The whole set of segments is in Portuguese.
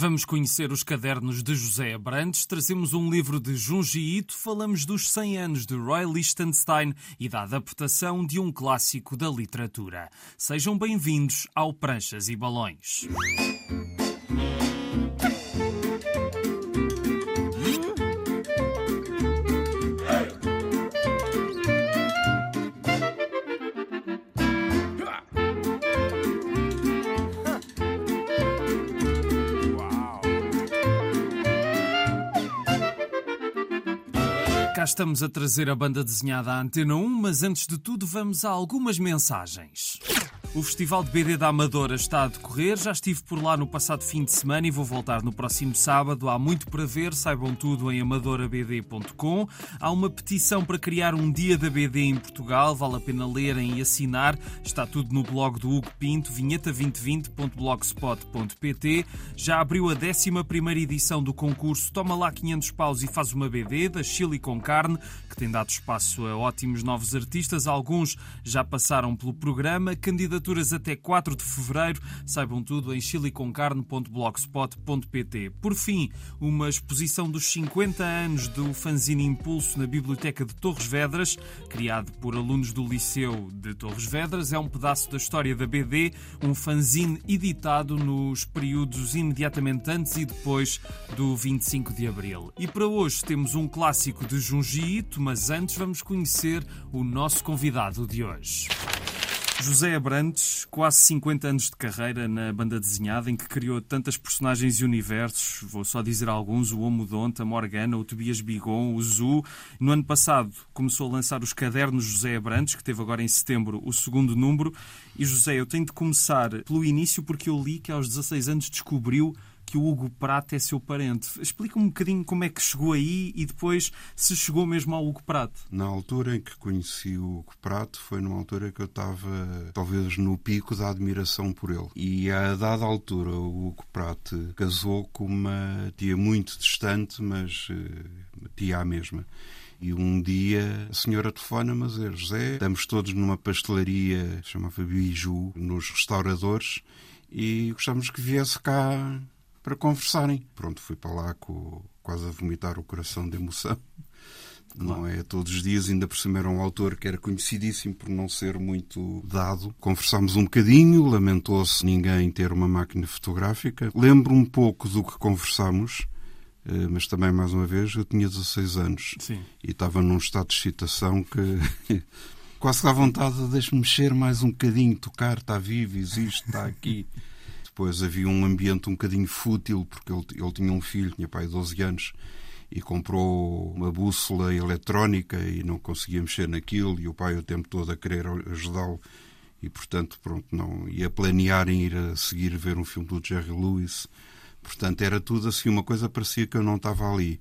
Vamos conhecer os cadernos de José Abrantes, trazemos um livro de Junji Ito, falamos dos 100 anos de Roy Lichtenstein e da adaptação de um clássico da literatura. Sejam bem-vindos ao Pranchas e Balões. Estamos a trazer a banda desenhada à Antena 1, mas antes de tudo vamos a algumas mensagens. O Festival de BD da Amadora está a decorrer. Já estive por lá no passado fim de semana e vou voltar no próximo sábado. Há muito para ver, saibam tudo em amadorabd.com. Há uma petição para criar um dia da BD em Portugal, vale a pena lerem e assinar. Está tudo no blog do Hugo Pinto, vinheta2020.blogspot.pt. Já abriu a 11 edição do concurso Toma lá 500 paus e faz uma BD, da Chile com Carne, que tem dado espaço a ótimos novos artistas. Alguns já passaram pelo programa. Candidaturas Candidaturas até 4 de fevereiro. Saibam tudo em chiliconcarne.blogspot.pt. Por fim, uma exposição dos 50 anos do fanzine Impulso na Biblioteca de Torres Vedras, criado por alunos do Liceu de Torres Vedras. É um pedaço da história da BD, um fanzine editado nos períodos imediatamente antes e depois do 25 de Abril. E para hoje temos um clássico de Junji Ito, mas antes vamos conhecer o nosso convidado de hoje. José Abrantes, quase 50 anos de carreira na banda desenhada, em que criou tantas personagens e universos, vou só dizer alguns, o Omodonte, a Morgana, o Tobias Bigon, o Zu. No ano passado começou a lançar os cadernos José Abrantes, que teve agora em setembro o segundo número. E José, eu tenho de começar pelo início, porque eu li que aos 16 anos descobriu que o Hugo Prato é seu parente. Explica-me um bocadinho como é que chegou aí e depois se chegou mesmo ao Hugo Prato. Na altura em que conheci o Hugo Prato foi numa altura que eu estava talvez no pico da admiração por ele. E a dada altura o Hugo Prato casou com uma tia muito distante, mas uh, tia a mesma. E um dia a senhora telefona-me a dizer: José, estamos todos numa pastelaria, chamava Biju, nos restauradores, e gostamos que viesse cá para conversarem. Pronto, fui para lá com, quase a vomitar o coração de emoção. Não é todos os dias, ainda por cima era um autor que era conhecidíssimo por não ser muito dado. Conversámos um bocadinho, lamentou-se ninguém ter uma máquina fotográfica. Lembro um pouco do que conversámos, eh, mas também, mais uma vez, eu tinha 16 anos Sim. e estava num estado de excitação que quase dá vontade de mexer mais um bocadinho, tocar, está vivo, existe, está aqui. Depois havia um ambiente um bocadinho fútil, porque ele, ele tinha um filho, tinha pai de 12 anos, e comprou uma bússola eletrónica e não conseguia mexer naquilo, e o pai o tempo todo a querer ajudá-lo. E, portanto, pronto, não ia planear em ir a seguir ver um filme do Jerry Lewis. Portanto, era tudo assim, uma coisa parecia que eu não estava ali.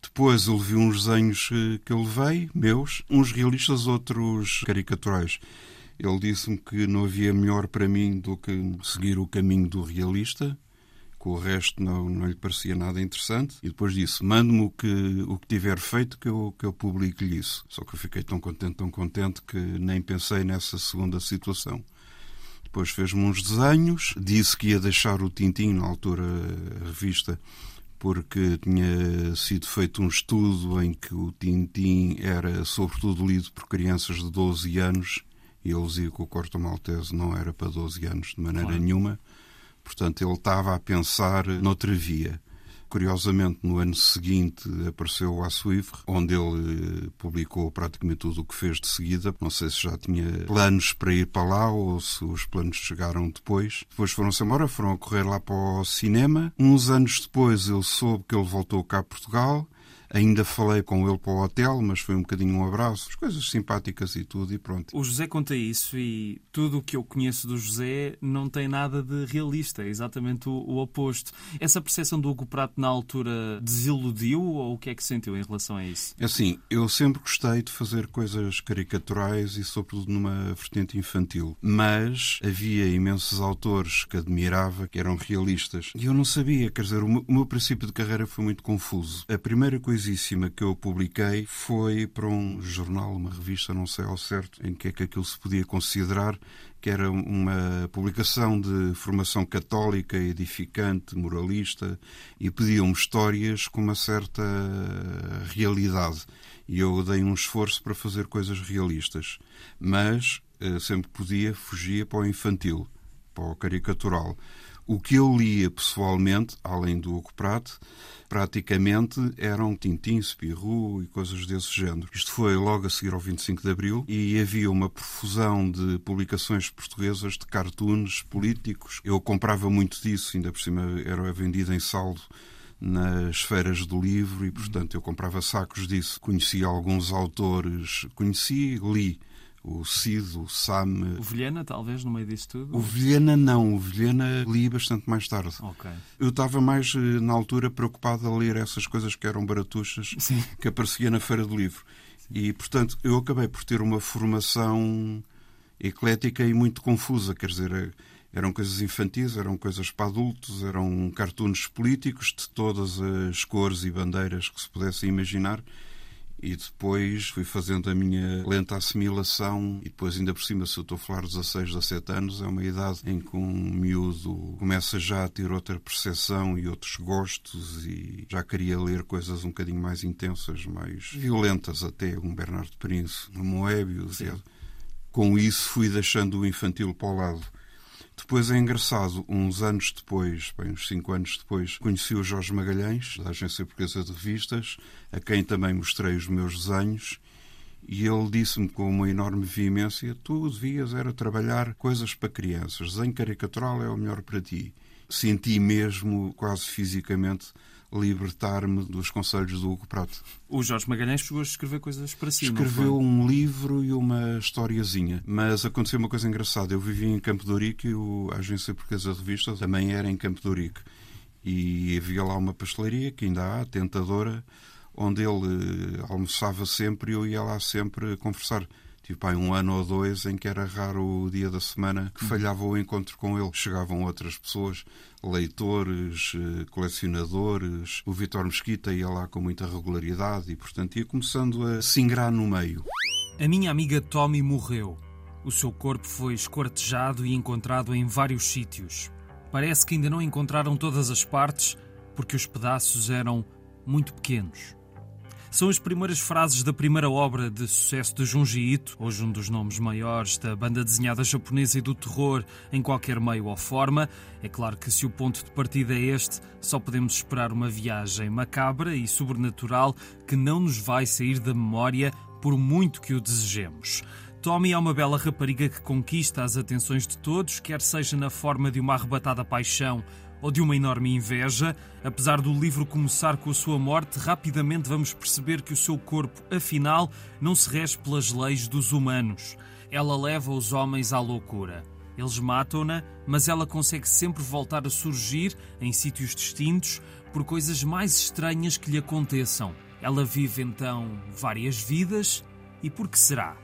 Depois eu vi uns desenhos eh, que eu levei, meus, uns realistas, outros caricaturais. Ele disse-me que não havia melhor para mim do que seguir o caminho do realista, que o resto não, não lhe parecia nada interessante. E depois disse: mande-me o que, o que tiver feito que eu, que eu publique-lhe isso. Só que eu fiquei tão contente, tão contente, que nem pensei nessa segunda situação. Depois fez-me uns desenhos, disse que ia deixar o Tintim, na altura a revista, porque tinha sido feito um estudo em que o Tintim era sobretudo lido por crianças de 12 anos e ele dizia que o Corto Maltese não era para 12 anos de maneira claro. nenhuma. Portanto, ele estava a pensar noutra via. Curiosamente, no ano seguinte apareceu o Assuivre, onde ele eh, publicou praticamente tudo o que fez de seguida. Não sei se já tinha planos para ir para lá ou se os planos chegaram depois. Depois foram-se embora, foram a correr lá para o cinema. Uns anos depois eu soube que ele voltou cá a Portugal Ainda falei com ele para o hotel, mas foi um bocadinho um abraço, as coisas simpáticas e tudo, e pronto. O José conta isso e tudo o que eu conheço do José não tem nada de realista, é exatamente o, o oposto. Essa percepção do Hugo Prato na altura desiludiu ou o que é que sentiu em relação a isso? É assim, eu sempre gostei de fazer coisas caricaturais e sobretudo numa vertente infantil, mas havia imensos autores que admirava que eram realistas e eu não sabia, quer dizer, o meu, o meu princípio de carreira foi muito confuso. A primeira coisa coisíssima que eu publiquei foi para um jornal, uma revista, não sei ao certo em que é que aquilo se podia considerar, que era uma publicação de formação católica, edificante, moralista, e pediam-me histórias com uma certa realidade. E eu dei um esforço para fazer coisas realistas. Mas eh, sempre podia, fugia para o infantil, para o caricatural. O que eu lia pessoalmente, além do Hugo Pratt, praticamente eram Tintin, Spirou e coisas desse género. Isto foi logo a seguir ao 25 de Abril e havia uma profusão de publicações portuguesas de cartoons políticos. Eu comprava muito disso, ainda por cima era vendido em saldo nas feiras do livro e, portanto, eu comprava sacos disso. Conheci alguns autores, conheci, li o Cid, o Sam. O Vilhena, talvez, no meio disso tudo? O Vilhena não, o Vilhena li bastante mais tarde. Okay. Eu estava mais, eh, na altura, preocupado a ler essas coisas que eram baratuchas Sim. que aparecia na Feira do Livro. E, portanto, eu acabei por ter uma formação eclética e muito confusa, quer dizer, eh, eram coisas infantis, eram coisas para adultos, eram cartoons políticos de todas as cores e bandeiras que se pudessem imaginar e depois fui fazendo a minha lenta assimilação e depois ainda por cima, se eu estou a falar de 16, 17 anos, é uma idade em que um miúdo começa já a ter outra percepção e outros gostos e já queria ler coisas um bocadinho mais intensas, mais violentas até, um Bernardo Príncipe, um Moebius. Com isso fui deixando o infantil para o lado. Depois é engraçado, uns anos depois, bem, uns cinco anos depois, conheci o Jorge Magalhães, da Agência Portuguesa de Revistas, a quem também mostrei os meus desenhos, e ele disse-me com uma enorme veemência: Tu devias era trabalhar coisas para crianças, desenho caricatural é o melhor para ti. Senti mesmo, quase fisicamente, libertar-me dos conselhos do Hugo Prato. O Jorge Magalhães chegou a escrever coisas para si, Escreveu um livro e uma historiazinha. Mas aconteceu uma coisa engraçada. Eu vivia em Campo de Ourique e a Agência Portuguesa de Revista também era em Campo de Ourique. E havia lá uma pastelaria, que ainda há, tentadora, onde ele almoçava sempre e eu ia lá sempre conversar Tive pai, um ano ou dois em que era raro o dia da semana que falhava o encontro com ele. Chegavam outras pessoas, leitores, eh, colecionadores. O Vitor Mesquita ia lá com muita regularidade e, portanto, ia começando a se ingrar no meio. A minha amiga Tommy morreu. O seu corpo foi esquartejado e encontrado em vários sítios. Parece que ainda não encontraram todas as partes porque os pedaços eram muito pequenos. São as primeiras frases da primeira obra de sucesso de Junji Ito, hoje um dos nomes maiores da banda desenhada japonesa e do terror em qualquer meio ou forma. É claro que se o ponto de partida é este, só podemos esperar uma viagem macabra e sobrenatural que não nos vai sair da memória por muito que o desejemos. Tommy é uma bela rapariga que conquista as atenções de todos, quer seja na forma de uma arrebatada paixão ou de uma enorme inveja. Apesar do livro começar com a sua morte, rapidamente vamos perceber que o seu corpo, afinal, não se rege pelas leis dos humanos. Ela leva os homens à loucura. Eles matam-na, mas ela consegue sempre voltar a surgir em sítios distintos por coisas mais estranhas que lhe aconteçam. Ela vive então várias vidas e por que será?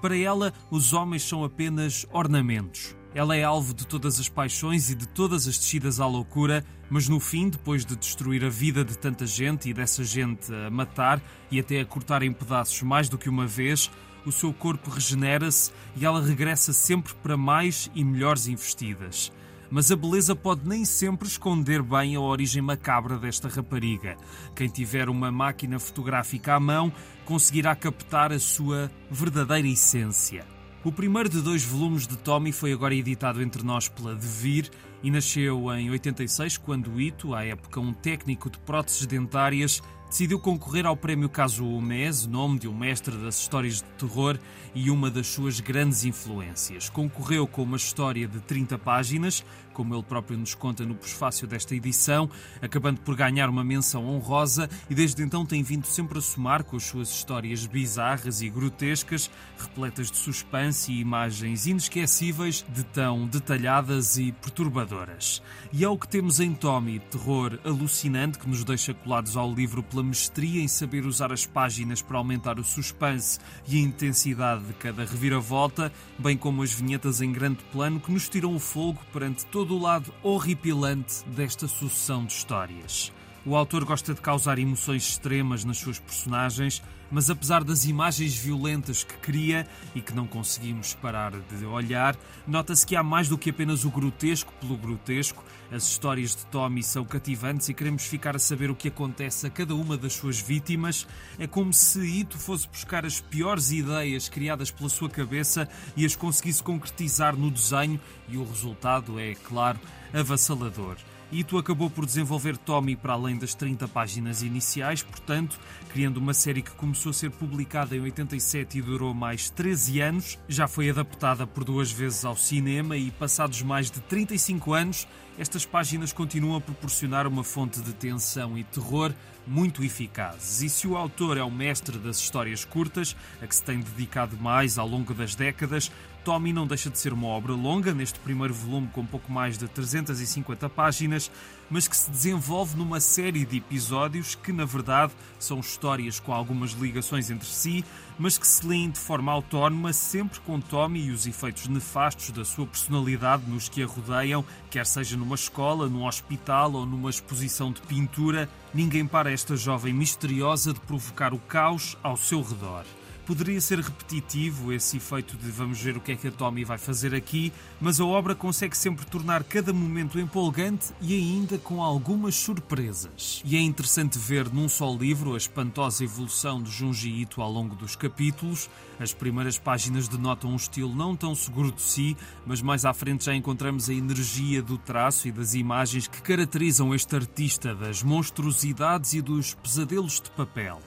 Para ela, os homens são apenas ornamentos. Ela é alvo de todas as paixões e de todas as descidas à loucura, mas no fim, depois de destruir a vida de tanta gente e dessa gente a matar e até a cortar em pedaços mais do que uma vez, o seu corpo regenera-se e ela regressa sempre para mais e melhores investidas. Mas a beleza pode nem sempre esconder bem a origem macabra desta rapariga. Quem tiver uma máquina fotográfica à mão conseguirá captar a sua verdadeira essência. O primeiro de dois volumes de Tommy foi agora editado entre nós pela Devir e nasceu em 86, quando Ito, à época um técnico de próteses dentárias, decidiu concorrer ao prémio Kazuo Mes, nome de um mestre das histórias de terror e uma das suas grandes influências. Concorreu com uma história de 30 páginas, como ele próprio nos conta no prefácio desta edição, acabando por ganhar uma menção honrosa e desde então tem vindo sempre a somar com as suas histórias bizarras e grotescas, repletas de suspense e imagens inesquecíveis de tão detalhadas e perturbadoras. E é o que temos em Tommy, terror alucinante que nos deixa colados ao livro pela mestria em saber usar as páginas para aumentar o suspense e a intensidade de cada reviravolta, bem como as vinhetas em grande plano que nos tiram o fogo perante todo o lado horripilante desta sucessão de histórias. O autor gosta de causar emoções extremas nas suas personagens, mas apesar das imagens violentas que cria e que não conseguimos parar de olhar, nota-se que há mais do que apenas o grotesco pelo grotesco. As histórias de Tommy são cativantes e queremos ficar a saber o que acontece a cada uma das suas vítimas. É como se Ito fosse buscar as piores ideias criadas pela sua cabeça e as conseguisse concretizar no desenho, e o resultado é, claro, avassalador. Ito acabou por desenvolver Tommy para além das 30 páginas iniciais, portanto, criando uma série que começou a ser publicada em 87 e durou mais 13 anos, já foi adaptada por duas vezes ao cinema e, passados mais de 35 anos, estas páginas continuam a proporcionar uma fonte de tensão e terror muito eficazes. E se o autor é o mestre das histórias curtas, a que se tem dedicado mais ao longo das décadas, Tommy não deixa de ser uma obra longa, neste primeiro volume com pouco mais de 350 páginas, mas que se desenvolve numa série de episódios que, na verdade, são histórias com algumas ligações entre si, mas que se leem de forma autónoma, sempre com Tommy e os efeitos nefastos da sua personalidade nos que a rodeiam, quer seja numa escola, num hospital ou numa exposição de pintura. Ninguém para esta jovem misteriosa de provocar o caos ao seu redor. Poderia ser repetitivo esse efeito de vamos ver o que é que a Tommy vai fazer aqui, mas a obra consegue sempre tornar cada momento empolgante e ainda com algumas surpresas. E é interessante ver num só livro a espantosa evolução de Junji Ito ao longo dos capítulos. As primeiras páginas denotam um estilo não tão seguro de si, mas mais à frente já encontramos a energia do traço e das imagens que caracterizam este artista das monstruosidades e dos pesadelos de papel.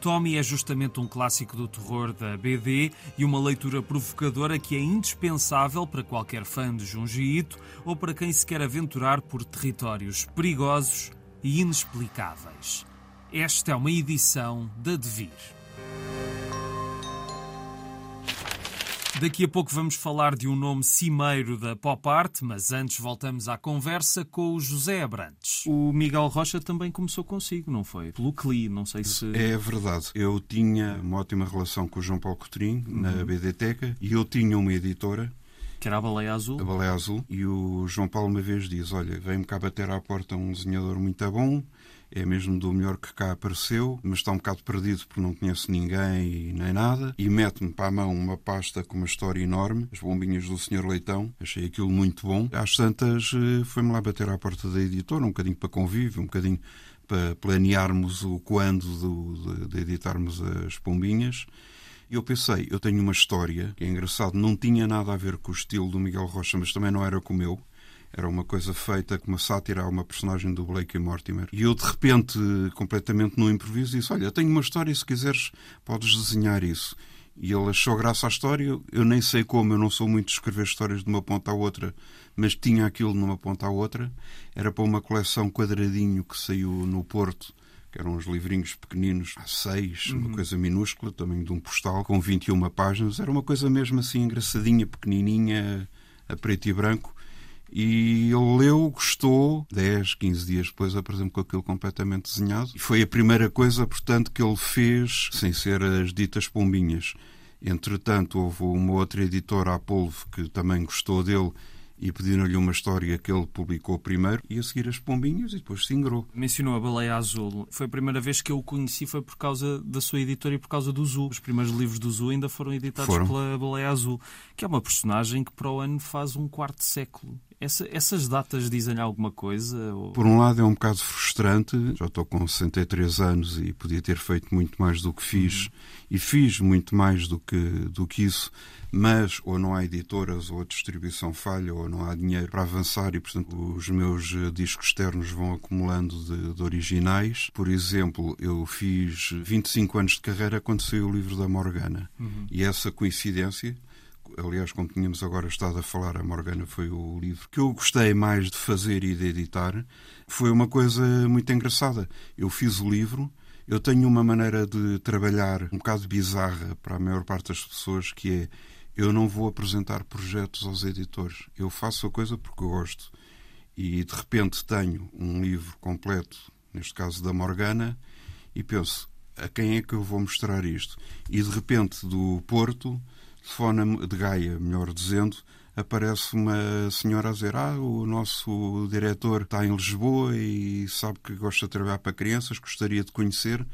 Tommy é justamente um clássico do terror da BD e uma leitura provocadora que é indispensável para qualquer fã de Junji Ito ou para quem se quer aventurar por territórios perigosos e inexplicáveis. Esta é uma edição da Devir. Daqui a pouco vamos falar de um nome cimeiro da pop art, mas antes voltamos à conversa com o José Abrantes. O Miguel Rocha também começou consigo, não foi? Pelo CLI, não sei se... É verdade. Eu tinha uma ótima relação com o João Paulo Coutinho na uhum. BDteca e eu tinha uma editora que era a Baleia Azul. A Baleia Azul. E o João Paulo uma vez diz, olha, vem-me cá bater à porta um desenhador muito bom, é mesmo do melhor que cá apareceu, mas está um bocado perdido porque não conhece ninguém nem nada, e mete-me para a mão uma pasta com uma história enorme, as bombinhas do Sr. Leitão, achei aquilo muito bom. Às tantas, eh, foi-me lá bater à porta da editora, um bocadinho para convívio, um bocadinho para planearmos o quando do, de, de editarmos as pombinhas. E eu pensei, eu tenho uma história que é engraçado, não tinha nada a ver com o estilo do Miguel Rocha, mas também não era com o meu. Era uma coisa feita com uma sátira a uma personagem do Blake e Mortimer. E eu, de repente, completamente no improviso, disse: Olha, tenho uma história, se quiseres, podes desenhar isso. E ele achou graça à história. Eu nem sei como, eu não sou muito de escrever histórias de uma ponta à outra, mas tinha aquilo numa ponta à outra. Era para uma coleção quadradinho que saiu no Porto, que eram uns livrinhos pequeninos, a seis, uhum. uma coisa minúscula, também de um postal, com 21 páginas. Era uma coisa mesmo assim engraçadinha, pequenininha, a preto e branco. E ele leu, gostou, 10, 15 dias depois apresentou com aquilo completamente desenhado. E foi a primeira coisa, portanto, que ele fez, sem ser as ditas pombinhas. Entretanto, houve uma outra editora, a Polvo, que também gostou dele e pediram-lhe uma história que ele publicou primeiro e a seguir as pombinhas e depois se ingrou. Mencionou a Baleia Azul. Foi a primeira vez que eu o conheci foi por causa da sua editora e por causa do Zu. Os primeiros livros do Zu ainda foram editados foram. pela Baleia Azul, que é uma personagem que para o ano faz um quarto século. Essa, essas datas dizem alguma coisa? Ou... Por um lado é um bocado frustrante, já estou com 63 anos e podia ter feito muito mais do que fiz, uhum. e fiz muito mais do que, do que isso, mas ou não há editoras, ou a distribuição falha, ou não há dinheiro para avançar e, portanto, os meus eh, discos externos vão acumulando de, de originais. Por exemplo, eu fiz 25 anos de carreira quando saiu o livro da Morgana, uhum. e essa coincidência aliás, como tínhamos agora estado a falar, a Morgana foi o livro que eu gostei mais de fazer e de editar. Foi uma coisa muito engraçada. Eu fiz o livro, eu tenho uma maneira de trabalhar um bocado bizarra para a maior parte das pessoas, que é eu não vou apresentar projetos aos editores. Eu faço a coisa porque gosto. E de repente tenho um livro completo, neste caso da Morgana, e penso, a quem é que eu vou mostrar isto? E de repente do Porto de Gaia, melhor dizendo, aparece uma senhora a dizer: Ah, o nosso diretor está em Lisboa e sabe que gosta de trabalhar para crianças, gostaria de conhecer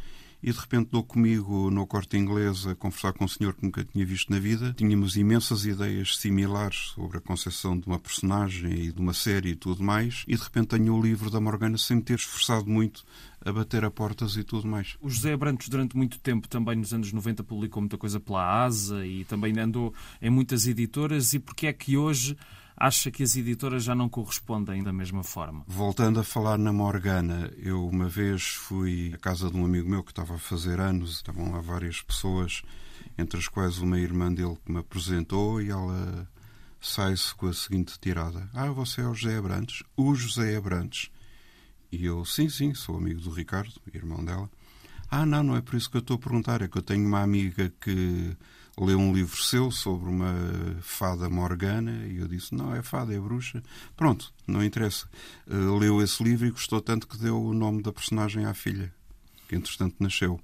e de repente dou comigo no corte inglês a conversar com um senhor que nunca tinha visto na vida. Tínhamos imensas ideias similares sobre a concepção de uma personagem e de uma série e tudo mais, e de repente tenho o livro da Morgana sem me ter esforçado muito a bater a portas e tudo mais. O José Abrantes, durante muito tempo, também nos anos 90, publicou muita coisa pela ASA e também andou em muitas editoras. E porquê é que hoje acha que as editoras já não correspondem da mesma forma? Voltando a falar na Morgana, eu uma vez fui à casa de um amigo meu que estava a fazer anos, estavam lá várias pessoas, entre as quais uma irmã dele que me apresentou e ela sai-se com a seguinte tirada: Ah, você é o José Abrantes? O José Abrantes. E eu, sim, sim, sou amigo do Ricardo, irmão dela. Ah, não, não é por isso que eu estou a perguntar, é que eu tenho uma amiga que leu um livro seu sobre uma fada morgana e eu disse: Não, é fada, é bruxa. Pronto, não interessa. Uh, leu esse livro e gostou tanto que deu o nome da personagem à filha, que entretanto nasceu.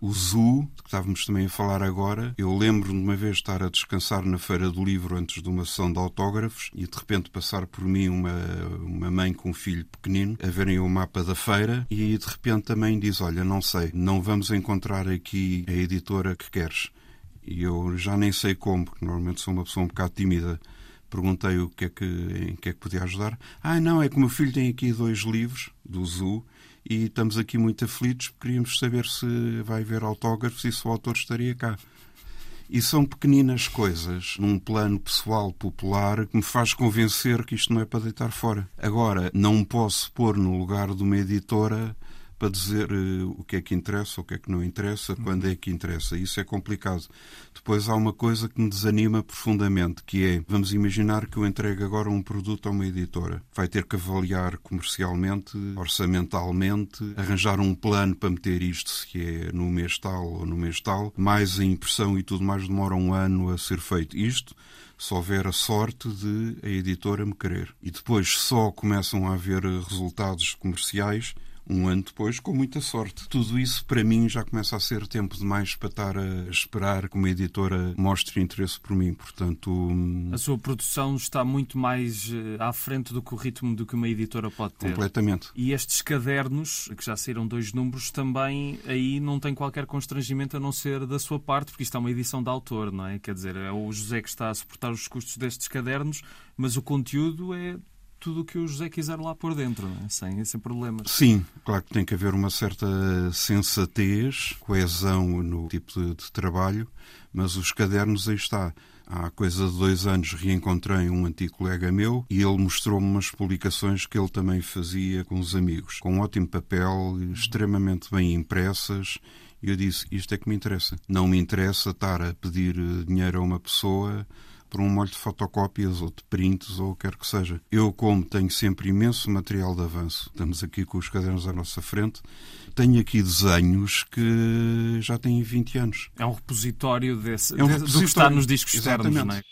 O Zu, que estávamos também a falar agora, eu lembro-me de uma vez estar a descansar na Feira do Livro antes de uma sessão de autógrafos e de repente passar por mim uma, uma mãe com um filho pequenino a verem o mapa da feira e de repente também diz: Olha, não sei, não vamos encontrar aqui a editora que queres. E eu já nem sei como, porque normalmente sou uma pessoa um bocado tímida. Perguntei o que é que, em que é que podia ajudar. Ah, não, é que o meu filho tem aqui dois livros do Zoo e estamos aqui muito aflitos. Queríamos saber se vai haver autógrafos e se o autor estaria cá. E são pequeninas coisas, num plano pessoal, popular, que me faz convencer que isto não é para deitar fora. Agora, não posso pôr no lugar de uma editora para dizer uh, o que é que interessa, o que é que não interessa, uhum. quando é que interessa. Isso é complicado. Depois há uma coisa que me desanima profundamente, que é, vamos imaginar que eu entregue agora um produto a uma editora. Vai ter que avaliar comercialmente, orçamentalmente, arranjar um plano para meter isto, se é no mês tal ou no mês tal, mais a impressão e tudo mais demora um ano a ser feito. Isto se houver a sorte de a editora me querer. E depois só começam a haver resultados comerciais um ano depois, com muita sorte. Tudo isso, para mim, já começa a ser tempo demais para estar a esperar que uma editora mostre interesse por mim. Portanto. Hum, a sua produção está muito mais eh, à frente do que o ritmo do que uma editora pode ter. Completamente. E estes cadernos, que já saíram dois números, também aí não tem qualquer constrangimento a não ser da sua parte, porque isto é uma edição de autor, não é? Quer dizer, é o José que está a suportar os custos destes cadernos, mas o conteúdo é tudo o que o José quiser lá por dentro, é? sem, sem problemas. Sim, claro que tem que haver uma certa sensatez, coesão no tipo de, de trabalho, mas os cadernos aí está. Há coisa de dois anos reencontrei um antigo colega meu e ele mostrou-me umas publicações que ele também fazia com os amigos, com um ótimo papel, extremamente bem impressas. E eu disse: Isto é que me interessa. Não me interessa estar a pedir dinheiro a uma pessoa por um molho de fotocópias ou de prints ou o que quer que seja. Eu, como tenho sempre imenso material de avanço, estamos aqui com os cadernos à nossa frente, tenho aqui desenhos que já têm 20 anos. É um repositório desse, é um repositório. do que está nos discos externos, não é?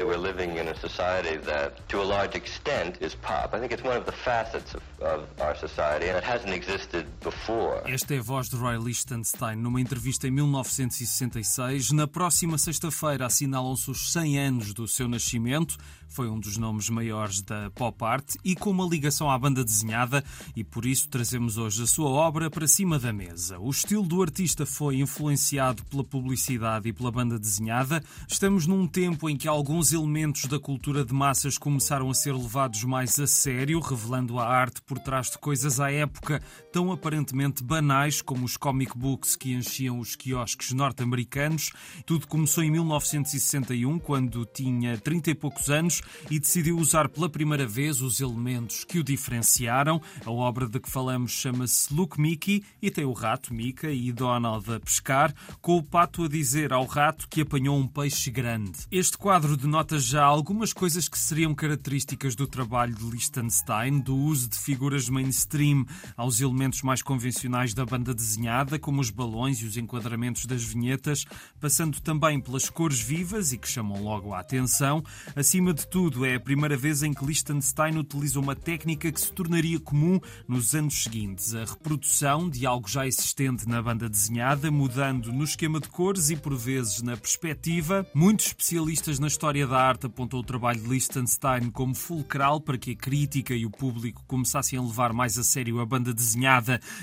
We're living in a society that, to a large extent, is pop. I think it's one of the facets of, of our society and it hasn't existed before. Esta é a voz de Roy Lichtenstein numa entrevista em 1966. Na próxima sexta-feira assinalam-se os 100 anos do seu nascimento. Foi um dos nomes maiores da pop art e com uma ligação à banda desenhada e por isso trazemos hoje a sua obra para cima da mesa. O estilo do artista foi influenciado pela publicidade e pela banda desenhada. Estamos num tempo em que alguns elementos da cultura de massas começaram a ser levados mais a sério, revelando a arte por trás de coisas à época tão aparentemente banais como os comic books que enchiam os quiosques norte-americanos. Tudo começou em 1961, quando tinha 30 e poucos anos e decidiu usar pela primeira vez os elementos que o diferenciaram. A obra de que falamos chama-se Look Mickey e tem o rato Mika e Donald a pescar, com o pato a dizer ao rato que apanhou um peixe grande. Este quadro de denota já algumas coisas que seriam características do trabalho de Liechtenstein, do uso de figuras mainstream aos elementos mais convencionais da banda desenhada, como os balões e os enquadramentos das vinhetas, passando também pelas cores vivas e que chamam logo a atenção. Acima de tudo, é a primeira vez em que Liechtenstein utiliza uma técnica que se tornaria comum nos anos seguintes, a reprodução de algo já existente na banda desenhada, mudando no esquema de cores e por vezes na perspectiva. Muitos especialistas na história da arte apontou o trabalho de Liechtenstein como fulcral para que a crítica e o público começassem a levar mais a sério a banda desenhada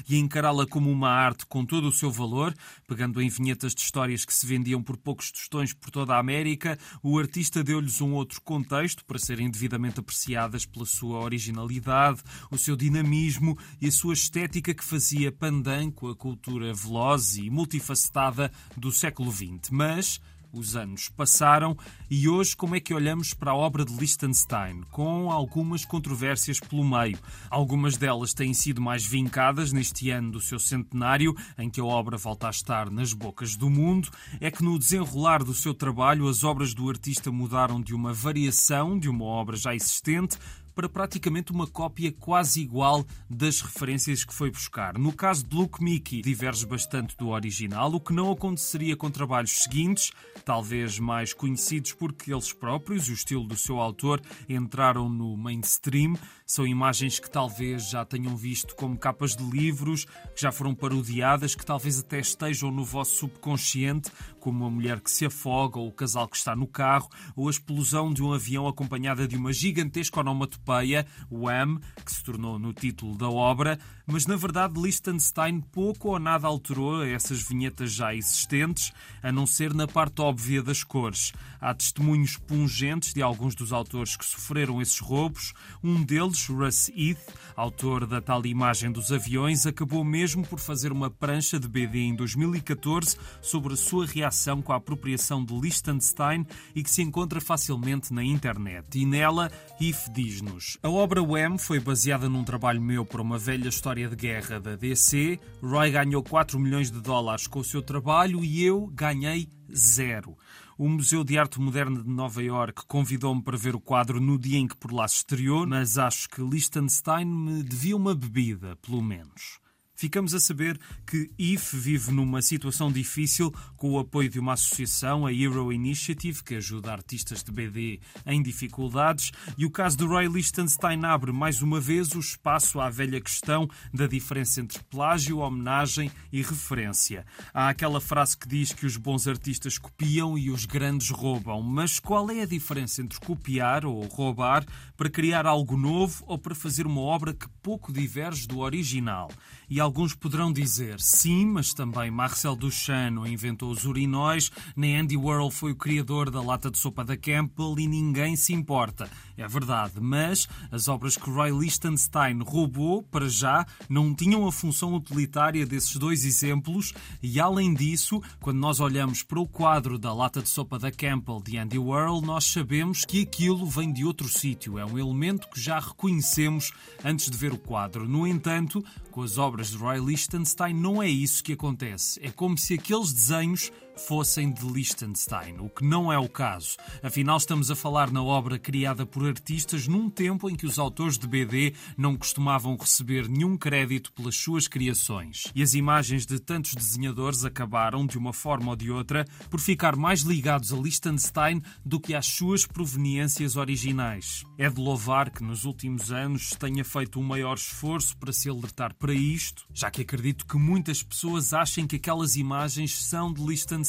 e a encará-la como uma arte com todo o seu valor, pegando em vinhetas de histórias que se vendiam por poucos tostões por toda a América, o artista deu-lhes um outro contexto para serem devidamente apreciadas pela sua originalidade, o seu dinamismo e a sua estética que fazia pandan com a cultura veloz e multifacetada do século XX. Mas os anos passaram e hoje como é que olhamos para a obra de Liechtenstein? Com algumas controvérsias pelo meio. Algumas delas têm sido mais vincadas neste ano do seu centenário, em que a obra volta a estar nas bocas do mundo. É que no desenrolar do seu trabalho as obras do artista mudaram de uma variação de uma obra já existente para praticamente uma cópia quase igual das referências que foi buscar. No caso de Luke Mickey, diverge bastante do original, o que não aconteceria com trabalhos seguintes, talvez mais conhecidos porque eles próprios e o estilo do seu autor entraram no mainstream. São imagens que talvez já tenham visto como capas de livros, que já foram parodiadas, que talvez até estejam no vosso subconsciente, como a mulher que se afoga, ou o casal que está no carro, ou a explosão de um avião acompanhada de uma gigantesca onomatopeia europeia, Wham, que se tornou no título da obra, mas na verdade Liechtenstein pouco ou nada alterou essas vinhetas já existentes, a não ser na parte óbvia das cores. Há testemunhos pungentes de alguns dos autores que sofreram esses roubos. Um deles, Russ Heath, autor da tal imagem dos aviões, acabou mesmo por fazer uma prancha de BD em 2014 sobre a sua reação com a apropriação de Liechtenstein e que se encontra facilmente na internet. E nela, Heath diz-nos a obra Wham foi baseada num trabalho meu para uma velha história de guerra da DC. Roy ganhou 4 milhões de dólares com o seu trabalho e eu ganhei zero. O Museu de Arte Moderna de Nova York convidou-me para ver o quadro no dia em que por lá se estreou, mas acho que Liechtenstein me devia uma bebida, pelo menos. Ficamos a saber que IF vive numa situação difícil com o apoio de uma associação, a Hero Initiative, que ajuda artistas de BD em dificuldades, e o caso de Roy Lichtenstein abre mais uma vez o espaço à velha questão da diferença entre plágio, homenagem e referência. Há aquela frase que diz que os bons artistas copiam e os grandes roubam, mas qual é a diferença entre copiar ou roubar para criar algo novo ou para fazer uma obra que pouco diverge do original? E alguns poderão dizer, sim, mas também Marcel Duchamp inventou os urinóis, nem Andy Warhol foi o criador da lata de sopa da Campbell e ninguém se importa. É verdade, mas as obras que Roy Lichtenstein roubou, para já, não tinham a função utilitária desses dois exemplos e, além disso, quando nós olhamos para o quadro da lata de sopa da Campbell de Andy Warhol, nós sabemos que aquilo vem de outro sítio. É um elemento que já reconhecemos antes de ver o quadro. No entanto, com as obras de Roy Lichtenstein não é isso que acontece. É como se aqueles desenhos fossem de Liechtenstein, o que não é o caso. Afinal, estamos a falar na obra criada por artistas num tempo em que os autores de BD não costumavam receber nenhum crédito pelas suas criações. E as imagens de tantos desenhadores acabaram, de uma forma ou de outra, por ficar mais ligados a Liechtenstein do que às suas proveniências originais. É de louvar que nos últimos anos tenha feito um maior esforço para se alertar para isto, já que acredito que muitas pessoas achem que aquelas imagens são de Liechtenstein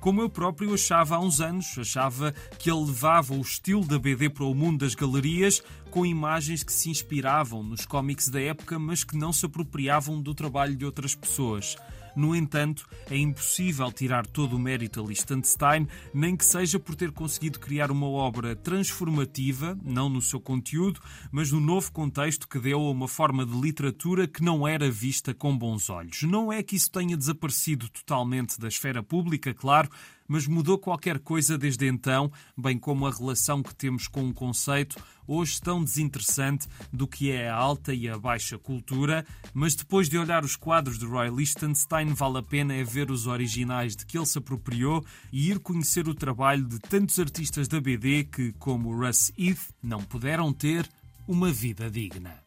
Como eu próprio achava há uns anos. Achava que ele levava o estilo da BD para o mundo das galerias com imagens que se inspiravam nos cómics da época, mas que não se apropriavam do trabalho de outras pessoas. No entanto, é impossível tirar todo o mérito a Liechtenstein, nem que seja por ter conseguido criar uma obra transformativa, não no seu conteúdo, mas no novo contexto que deu a uma forma de literatura que não era vista com bons olhos. Não é que isso tenha desaparecido totalmente da esfera pública, claro, mas mudou qualquer coisa desde então, bem como a relação que temos com um conceito hoje tão desinteressante do que é a alta e a baixa cultura, mas depois de olhar os quadros de Roy Lichtenstein, vale a pena é ver os originais de que ele se apropriou e ir conhecer o trabalho de tantos artistas da BD que, como Russ Heath, não puderam ter uma vida digna.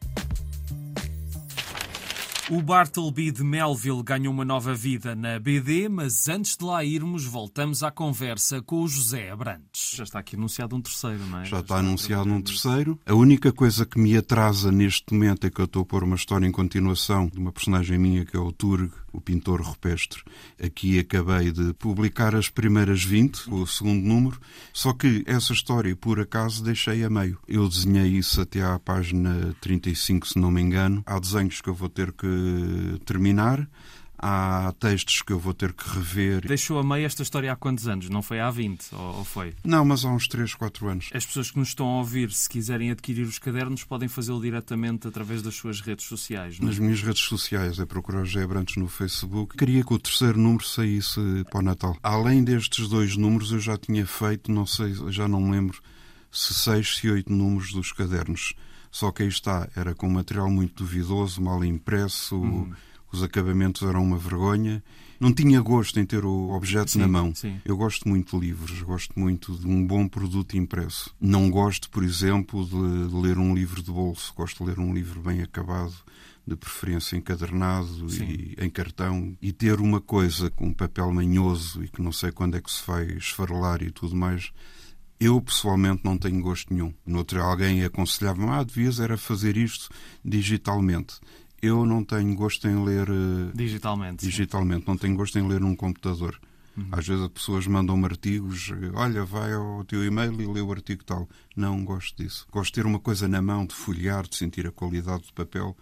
O Bartleby de Melville ganhou uma nova vida na BD, mas antes de lá irmos, voltamos à conversa com o José Abrantes. Já está aqui anunciado um terceiro, não é? Já, Já está, está anunciado um terceiro. A única coisa que me atrasa neste momento é que eu estou a pôr uma história em continuação de uma personagem minha que é o Turg, o pintor rupestre. Aqui acabei de publicar as primeiras 20, o segundo número, só que essa história, por acaso, deixei a meio. Eu desenhei isso até à página 35, se não me engano. Há desenhos que eu vou ter que terminar há textos que eu vou ter que rever. Deixou a meio esta história há quantos anos? Não foi há 20, ou foi? Não, mas há uns 3, 4 anos. As pessoas que nos estão a ouvir, se quiserem adquirir os cadernos, podem fazê-lo diretamente através das suas redes sociais. Não? É? Nas minhas redes sociais, é procurar José Brantes no Facebook. Queria que o terceiro número saísse para o Natal. Além destes dois números, eu já tinha feito, não sei, já não me lembro, se seis, se oito números dos cadernos. Só que aí está, era com material muito duvidoso, mal impresso. Hum os acabamentos eram uma vergonha. Não tinha gosto em ter o objeto sim, na mão. Sim. Eu gosto muito de livros, gosto muito de um bom produto impresso. Não gosto, por exemplo, de, ler um livro de bolso. Gosto de ler um livro bem acabado, de preferência encadernado sim. e em cartão. E ter uma coisa com um papel manhoso e que não sei quando é que se vai esfarelar e tudo mais. Eu, pessoalmente, não tenho gosto nenhum. Noutro alguém aconselhava-me, ah, devias era fazer isto digitalmente eu não tenho gosto em ler digitalmente. Digitalmente, não tenho gosto em ler num computador. Uhum. Às vezes as pessoas mandam-me artigos, olha, vai ao teu e-mail e lê o artigo tal. Não gosto disso. Gosto de ter uma coisa na mão, de folhear, de sentir a qualidade do papel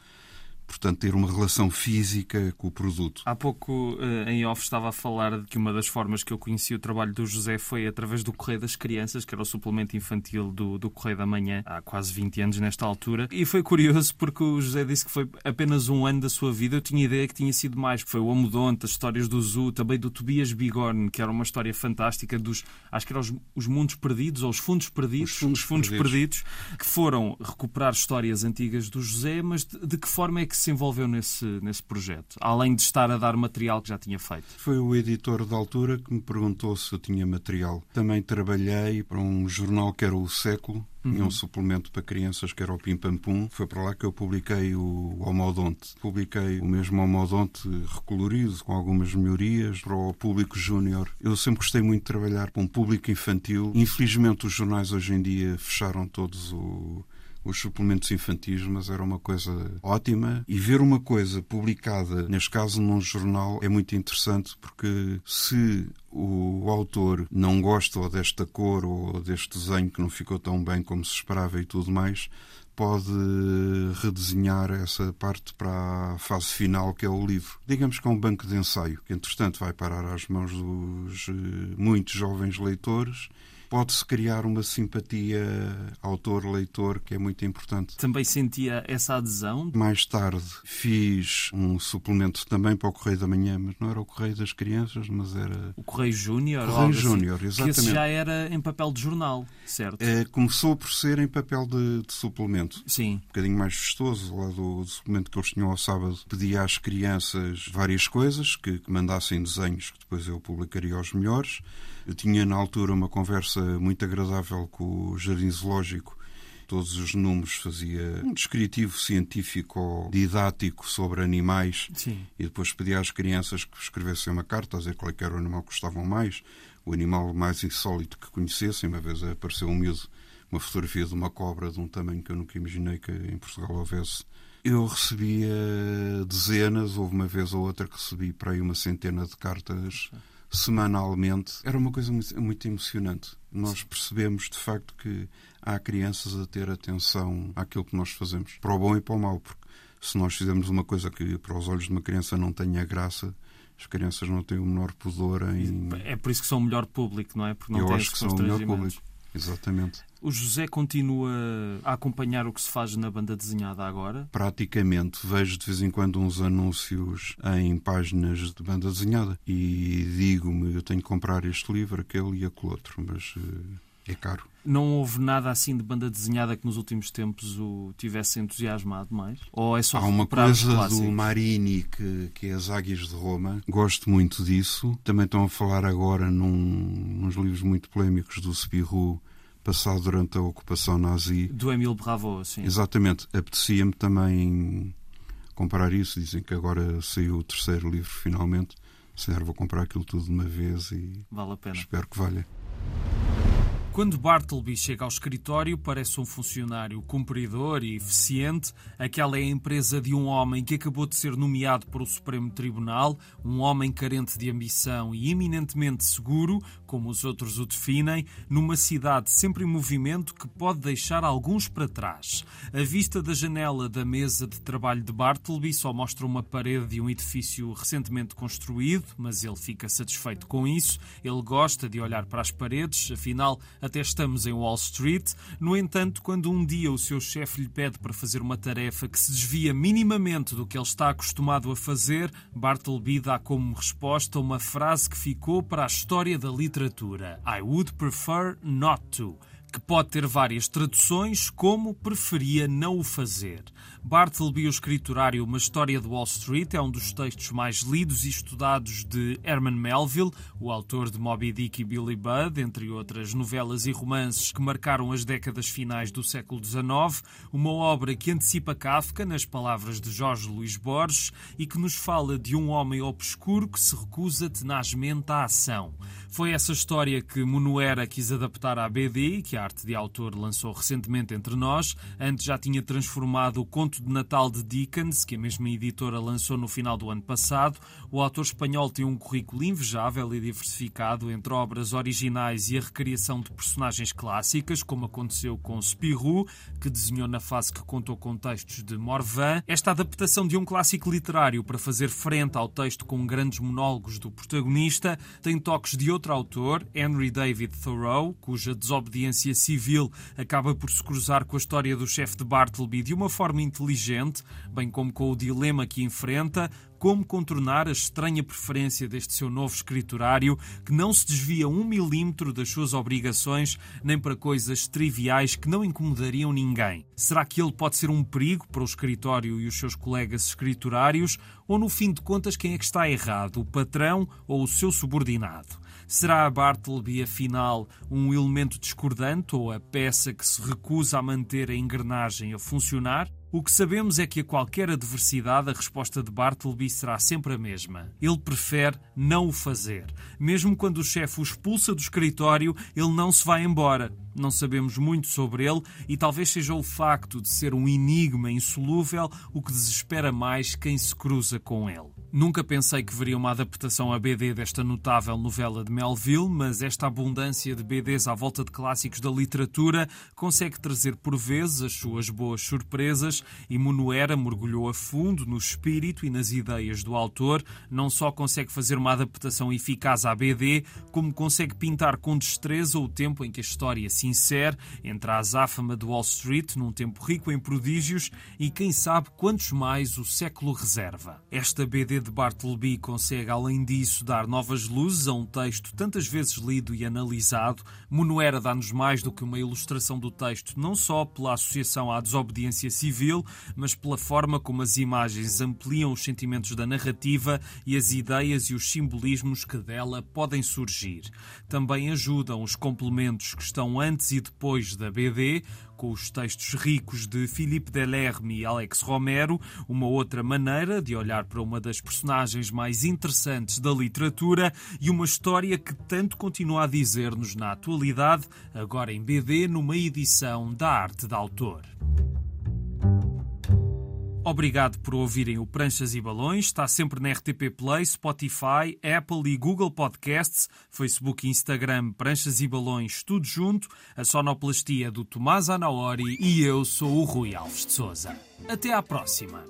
portanto, ter uma relação física com o produto. Há pouco, eh, em off, estava a falar de que uma das formas que eu conheci o trabalho do José foi através do Correio das Crianças, que era o suplemento infantil do, do Correio da Manhã, há quase 20 anos nesta altura. E foi curioso porque o José disse que foi apenas um ano da sua vida. Eu tinha ideia que tinha sido mais. Foi o Amodonte, as histórias do Zu, também do Tobias Bigorne, que era uma história fantástica dos, acho que eram os, os mundos perdidos, ou os fundos perdidos, os fundos, os fundos perdidos. perdidos. que foram recuperar histórias antigas do José, mas de, de que forma é que que se envolveu nesse, nesse projeto, além de estar a dar material que já tinha feito? Foi o editor da altura que me perguntou se eu tinha material. Também trabalhei para um jornal que era o Século, tinha um uhum. suplemento para crianças que era o Pim Pam Pum. Foi para lá que eu publiquei o Homodonte. Publiquei o mesmo Homodonte recolorido, com algumas melhorias, para o público júnior. Eu sempre gostei muito de trabalhar com um público infantil. Infelizmente, os jornais hoje em dia fecharam todos o os suplementos infantis, mas era uma coisa ótima. E ver uma coisa publicada, neste caso num jornal, é muito interessante porque se o autor não gosta ou desta cor ou deste desenho que não ficou tão bem como se esperava e tudo mais, pode redesenhar essa parte para a fase final, que é o livro. Digamos que é um banco de ensaio, que entretanto vai parar às mãos dos eh, muitos jovens leitores pode-se criar uma simpatia autor-leitor que é muito importante. Também sentia essa adesão? Mais tarde fiz um suplemento também para o Correio da Manhã, mas não era o Correio das Crianças, mas era... O Correio Júnior? Correio assim, Júnior, exatamente. Que esse já era em papel de jornal, certo? É, começou por ser em papel de, de suplemento. Sim. Um bocadinho mais festoso, lá do, do, suplemento que eles tinham ao sábado. Pedia às crianças várias coisas, que, que mandassem desenhos que depois eu publicaria aos melhores. Eu tinha na altura uma conversa muito agradável com o Jardim Zoológico. Todos os números fazia um descritivo científico didático sobre animais Sim. e depois pedia às crianças que escrevessem uma carta a dizer qual era o animal que gostavam mais, o animal mais insólito que conhecessem. Uma vez apareceu um miúdo, uma fotografia de uma cobra de um tamanho que eu nunca imaginei que em Portugal houvesse. Eu recebia dezenas, houve uma vez ou outra que recebi para aí uma centena de cartas semanalmente, era uma coisa muito, muito emocionante. Nós percebemos, de facto, que há crianças a ter atenção àquilo que nós fazemos, para o bom e para o mau, porque se nós fizermos uma coisa que para os olhos de uma criança não tenha graça, as crianças não têm o menor pudor em. É por isso que são o melhor público, não é? Porque não Eu têm acho que são o melhor público. Exatamente. O José continua a acompanhar o que se faz na banda desenhada agora? Praticamente. Vejo de vez em quando uns anúncios em páginas de banda desenhada e digo-me: eu tenho que comprar este livro, aquele e aquele outro, mas eh, é caro. Não houve nada assim de banda desenhada que nos últimos tempos o tivesse entusiasmado mais? Ou é só Há uma coisa do Marini que, que é as Águias de Roma. Gosto muito disso. Também estão a falar agora num, nos livros muito polémicos do Spirou passado durante a ocupação nazi. Do Emile Bravo, sim. Exatamente. Apetecia-me também comprar isso. Dizem que agora saiu o terceiro livro finalmente. Se vou comprar aquilo tudo de uma vez e vale a pena. espero que valha. Quando Bartleby chega ao escritório, parece um funcionário cumpridor e eficiente. Aquela é a empresa de um homem que acabou de ser nomeado para o Supremo Tribunal, um homem carente de ambição e eminentemente seguro, como os outros o definem, numa cidade sempre em movimento que pode deixar alguns para trás. A vista da janela da mesa de trabalho de Bartleby só mostra uma parede de um edifício recentemente construído, mas ele fica satisfeito com isso. Ele gosta de olhar para as paredes, afinal, até estamos em Wall Street. No entanto, quando um dia o seu chefe lhe pede para fazer uma tarefa que se desvia minimamente do que ele está acostumado a fazer, Bartleby dá como resposta uma frase que ficou para a história da literatura: I would prefer not to que pode ter várias traduções, como preferia não o fazer. Bartleby, o escriturário Uma História de Wall Street, é um dos textos mais lidos e estudados de Herman Melville, o autor de Moby Dick e Billy Budd, entre outras novelas e romances que marcaram as décadas finais do século XIX, uma obra que antecipa Kafka, nas palavras de Jorge Luís Borges, e que nos fala de um homem obscuro que se recusa tenazmente à ação. Foi essa história que Munuera quis adaptar à BD que a arte de autor lançou recentemente entre nós. Antes já tinha transformado o conto Conto de Natal de Dickens, que a mesma editora lançou no final do ano passado, o autor espanhol tem um currículo invejável e diversificado entre obras originais e a recriação de personagens clássicas, como aconteceu com Spirou, que desenhou na fase que contou com textos de Morvan. Esta adaptação de um clássico literário para fazer frente ao texto com grandes monólogos do protagonista tem toques de outro autor, Henry David Thoreau, cuja desobediência civil acaba por se cruzar com a história do chefe de Bartleby de uma forma inteligente inteligente, bem como com o dilema que enfrenta, como contornar a estranha preferência deste seu novo escriturário que não se desvia um milímetro das suas obrigações nem para coisas triviais que não incomodariam ninguém. Será que ele pode ser um perigo para o escritório e os seus colegas escriturários? Ou, no fim de contas, quem é que está errado, o patrão ou o seu subordinado? Será a Bartleby, afinal, um elemento discordante ou a peça que se recusa a manter a engrenagem a funcionar? O que sabemos é que a qualquer adversidade a resposta de Bartleby será sempre a mesma. Ele prefere não o fazer. Mesmo quando o chefe o expulsa do escritório, ele não se vai embora. Não sabemos muito sobre ele e talvez seja o facto de ser um enigma insolúvel o que desespera mais quem se cruza com ele. Nunca pensei que veria uma adaptação a BD desta notável novela de Melville, mas esta abundância de BDs à volta de clássicos da literatura consegue trazer por vezes as suas boas surpresas e Monoera mergulhou a fundo no espírito e nas ideias do autor, não só consegue fazer uma adaptação eficaz à BD, como consegue pintar com destreza o tempo em que a história se insere entre a azáfama de Wall Street, num tempo rico em prodígios, e quem sabe quantos mais o século reserva. Esta BD de Bartleby consegue, além disso, dar novas luzes a um texto tantas vezes lido e analisado. Monoera dá-nos mais do que uma ilustração do texto, não só pela associação à desobediência civil, mas pela forma como as imagens ampliam os sentimentos da narrativa e as ideias e os simbolismos que dela podem surgir. Também ajudam os complementos que estão antes e depois da BD, com os textos ricos de Philippe Delerme e Alex Romero, uma outra maneira de olhar para uma das personagens mais interessantes da literatura e uma história que tanto continua a dizer-nos na atualidade, agora em BD, numa edição da arte de autor. Obrigado por ouvirem o Pranchas e Balões. Está sempre na RTP Play, Spotify, Apple e Google Podcasts, Facebook e Instagram Pranchas e Balões, tudo junto. A sonoplastia do Tomás Anaori e eu sou o Rui Alves de Souza. Até à próxima.